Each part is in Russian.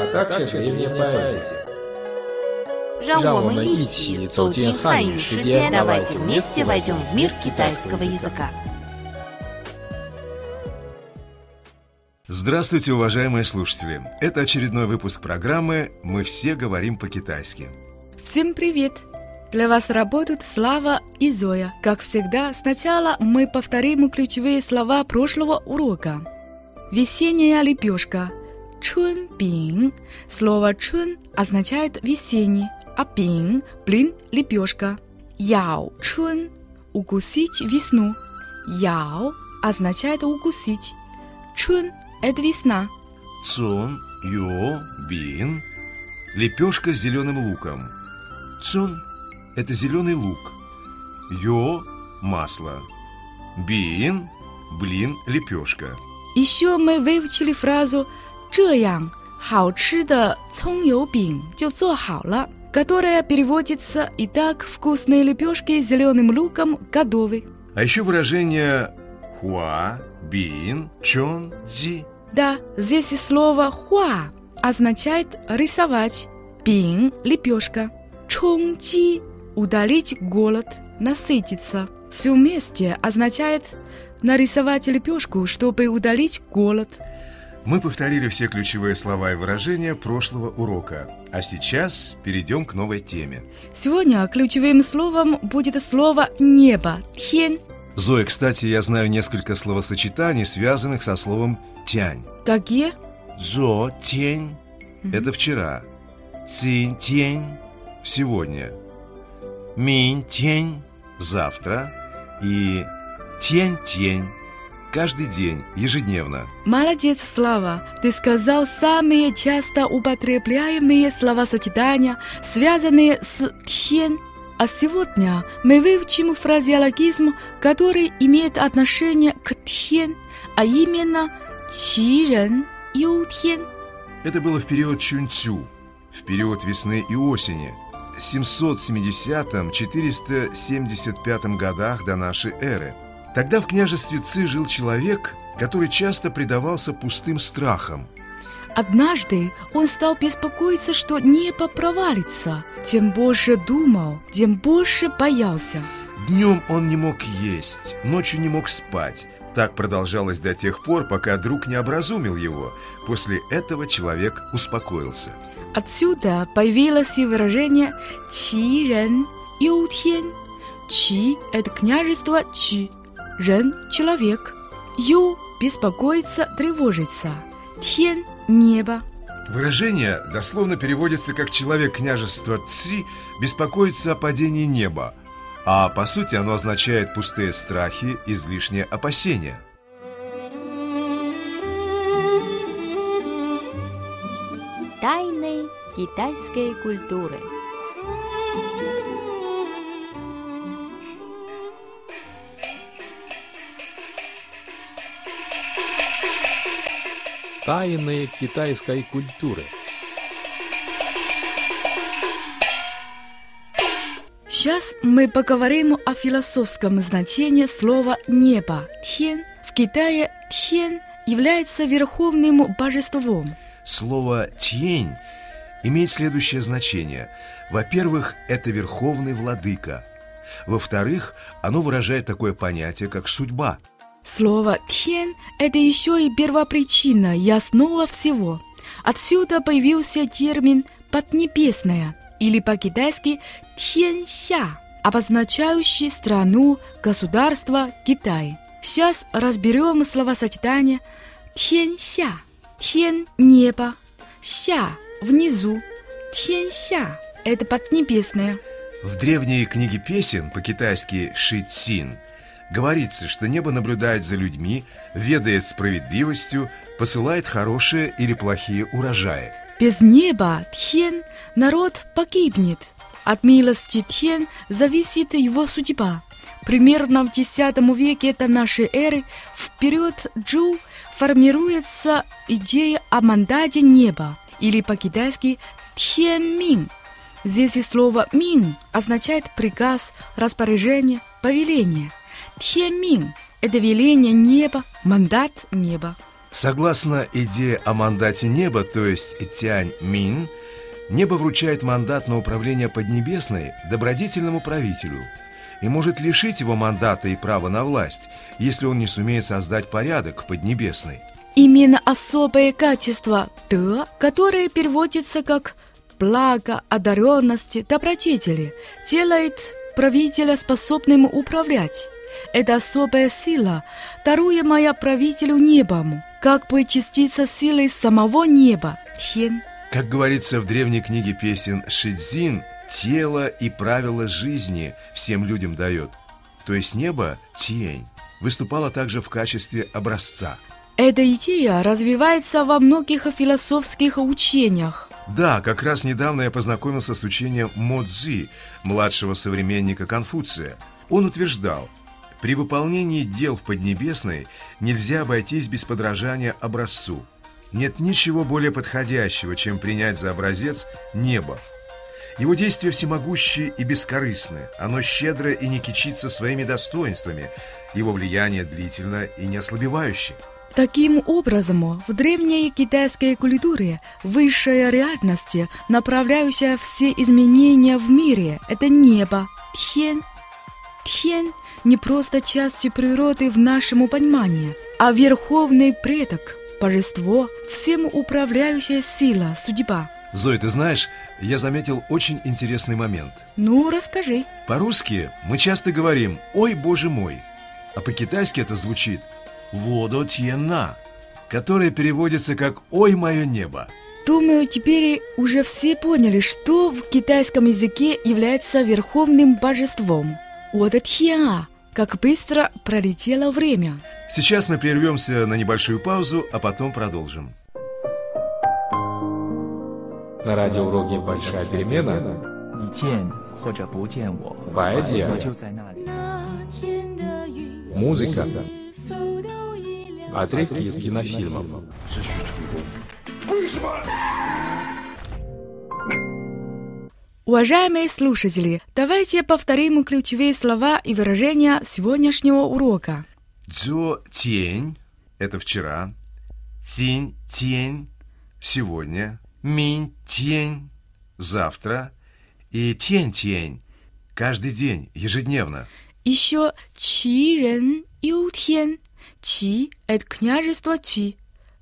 а также древняя поэзия. 让我们让我们一一起起走走进进汉语汉语世世界，界 давайте давайте вместе вместе войдем в мир китайского китайского языка. Здравствуйте, уважаемые слушатели! Это очередной выпуск программы «Мы все говорим по-китайски». Всем привет! Для вас работают Слава и Зоя. Как всегда, сначала мы повторим ключевые слова прошлого урока. Весенняя лепешка. Чун бин. Слово чун означает весенний, а бин – блин, лепешка. Яо чун – укусить весну. Яо означает укусить. Чун – это весна. Цун, ю, бин. Лепешка с зеленым луком. Цун – это зеленый лук. Йо – масло. Бин – блин, лепешка. Еще мы выучили фразу «这样好吃的葱油饼就做好了», которая переводится «И так вкусные лепешки с зеленым луком готовы». А еще выражение хуа, бин, чон, зи. Да, здесь и слово «хуа» означает «рисовать», «бин» – «лепешка», «чонги» – «удалить голод», «насытиться». Все вместе означает «нарисовать лепешку, чтобы удалить голод». Мы повторили все ключевые слова и выражения прошлого урока. А сейчас перейдем к новой теме. Сегодня ключевым словом будет слово «небо» – «тен». Зоя, кстати, я знаю несколько словосочетаний, связанных со словом «тянь». Какие? Зо тень – это вчера. Цинь тень – сегодня. Минь тень – завтра. И тень тень – каждый день, ежедневно. Молодец, Слава! Ты сказал самые часто употребляемые словосочетания, связанные с «тен». А сегодня мы выучим фразеологизм, который имеет отношение к «тен», а именно «qi рен ю тен». Это было в период Чунцю, в период весны и осени, 770-475 годах до нашей эры. Тогда в княжестве Ци жил человек, который часто предавался пустым страхам. Однажды он стал беспокоиться, что небо провалится. Тем больше думал, тем больше боялся. Днем он не мог есть, ночью не мог спать. Так продолжалось до тех пор, пока друг не образумил его. После этого человек успокоился. Отсюда появилось и выражение «qi рен ю тен». «Qi» – это княжество Чи, «рен» – человек, «ю» – беспокоиться, тревожиться, «тен» – небо. Выражение дословно переводится как «человек княжества Ци беспокоится о падении неба», а по сути оно означает пустые страхи, излишнее опасение. Тайны китайской культуры. Тайны китайской культуры. Сейчас мы поговорим о философском значении слова «небо» – «тен». В Китае «тен» является верховным божеством. Слово «тень» имеет следующее значение. Во-первых, это верховный владыка. Во-вторых, оно выражает такое понятие, как судьба. Слово «тен» – это еще и первопричина и основа всего. Отсюда появился термин «поднебесная» или по-китайски «тянься», обозначающий страну, государство Китай. Сейчас разберем словосочетание «тянься». «Тен» – небо, «ся» – внизу, «тянься» – это поднебесное. В древней книге песен, по-китайски «Ши Цин», говорится, что небо наблюдает за людьми, ведает справедливостью, посылает хорошие или плохие урожаи. Без неба, тен, народ погибнет. От милости тен зависит его судьба. Примерно в X веке до нашей эры вперед Джу формируется идея о мандате неба, или по-китайски «тьен мин». Здесь и слово «мин» означает приказ, распоряжение, повеление. «Тьен мин» — это веление неба, мандат неба. Согласно идее о мандате неба, то есть Тянь Мин, небо вручает мандат на управление Поднебесной добродетельному правителю и может лишить его мандата и права на власть, если он не сумеет создать порядок в Поднебесной. Именно особое качество «д», которое переводится как «благо», «одаренности», «добродетели», делает правителя способным управлять. Это особая сила, даруемая правителю небом, как бы частица силы самого неба, Тен. Как говорится в древней книге песен Шидзин, тело и правила жизни всем людям дает. То есть небо, тень, выступало также в качестве образца. Эта идея развивается во многих философских учениях. Да, как раз недавно я познакомился с учением Модзи, младшего современника Конфуция. Он утверждал, при выполнении дел в Поднебесной нельзя обойтись без подражания образцу. Нет ничего более подходящего, чем принять за образец небо. Его действия всемогущие и бескорыстны. Оно щедро и не кичится своими достоинствами. Его влияние длительно и не ослабевающее. Таким образом, в древней китайской культуре высшая реальность, направляющая все изменения в мире, это небо, тен. Тен не просто часть природы в нашем понимании, а верховный предок, божество, всем управляющая сила, судьба. Зой, ты знаешь, я заметил очень интересный момент. Ну, расскажи. По-русски мы часто говорим «Ой, боже мой», а по-китайски это звучит «Водо тьена», которое переводится как «Ой, мое небо». Думаю, теперь уже все поняли, что в китайском языке является верховным божеством. Вот это как быстро пролетело время. Сейчас мы прервемся на небольшую паузу, а потом продолжим. На радиоуроке «Большая перемена» 你见或者不见我， поэзия, 我就在那里。 музыка, отрывки из кинофильмов. Уважаемые слушатели, давайте повторим ключевые слова и выражения сегодняшнего урока. Дзё тень – это вчера. Тень – тень – сегодня. Минь – тень – завтра. И тень – тень – каждый день, ежедневно. Еще Qi Ren Ю Тен. Qi – это княжество Qi.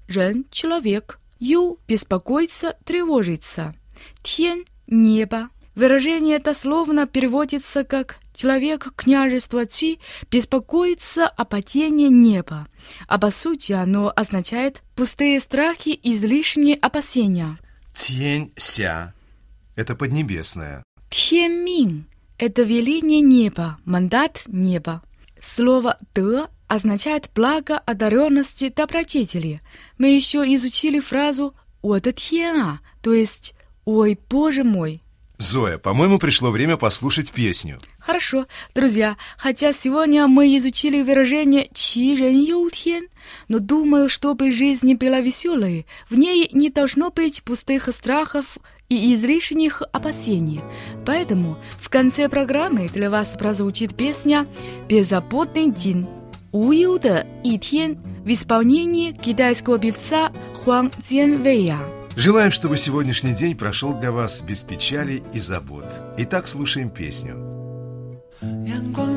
Рен – человек. Ю – беспокоится, тревожится. Тен – небо. Выражение это словно переводится как «человек княжества Ци беспокоится о падении неба», а по сути оно означает «пустые страхи, излишние опасения». Тень – ся – это поднебесная. Тьенмин – это веление неба, мандат неба. Слово «де» означает благо, одаренности, добродетели. Мы еще изучили фразу «Ода тьена», то есть «Ой, боже мой». Зоя, по-моему, пришло время послушать песню. Хорошо, друзья, хотя сегодня мы изучили выражение «чи ю тен», но думаю, чтобы жизнь была веселой, в ней не должно быть пустых страхов и излишних опасений. Поэтому в конце программы для вас прозвучит песня «Беззаботный день» «Ую де и тен» в исполнении китайского певца Хуан Цзянвэя. Желаем, чтобы сегодняшний день прошел для вас без печали и забот. Итак, слушаем песню. 阳光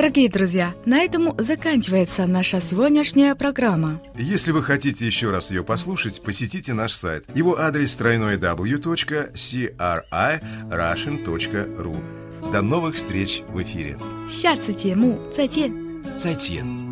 Дорогие друзья, на этом заканчивается наша сегодняшняя программа. Если вы хотите еще раз ее послушать, посетите наш сайт. Его адрес тройной w.crirussian.ru. До новых встреч в эфире. 下次节目再见。再见。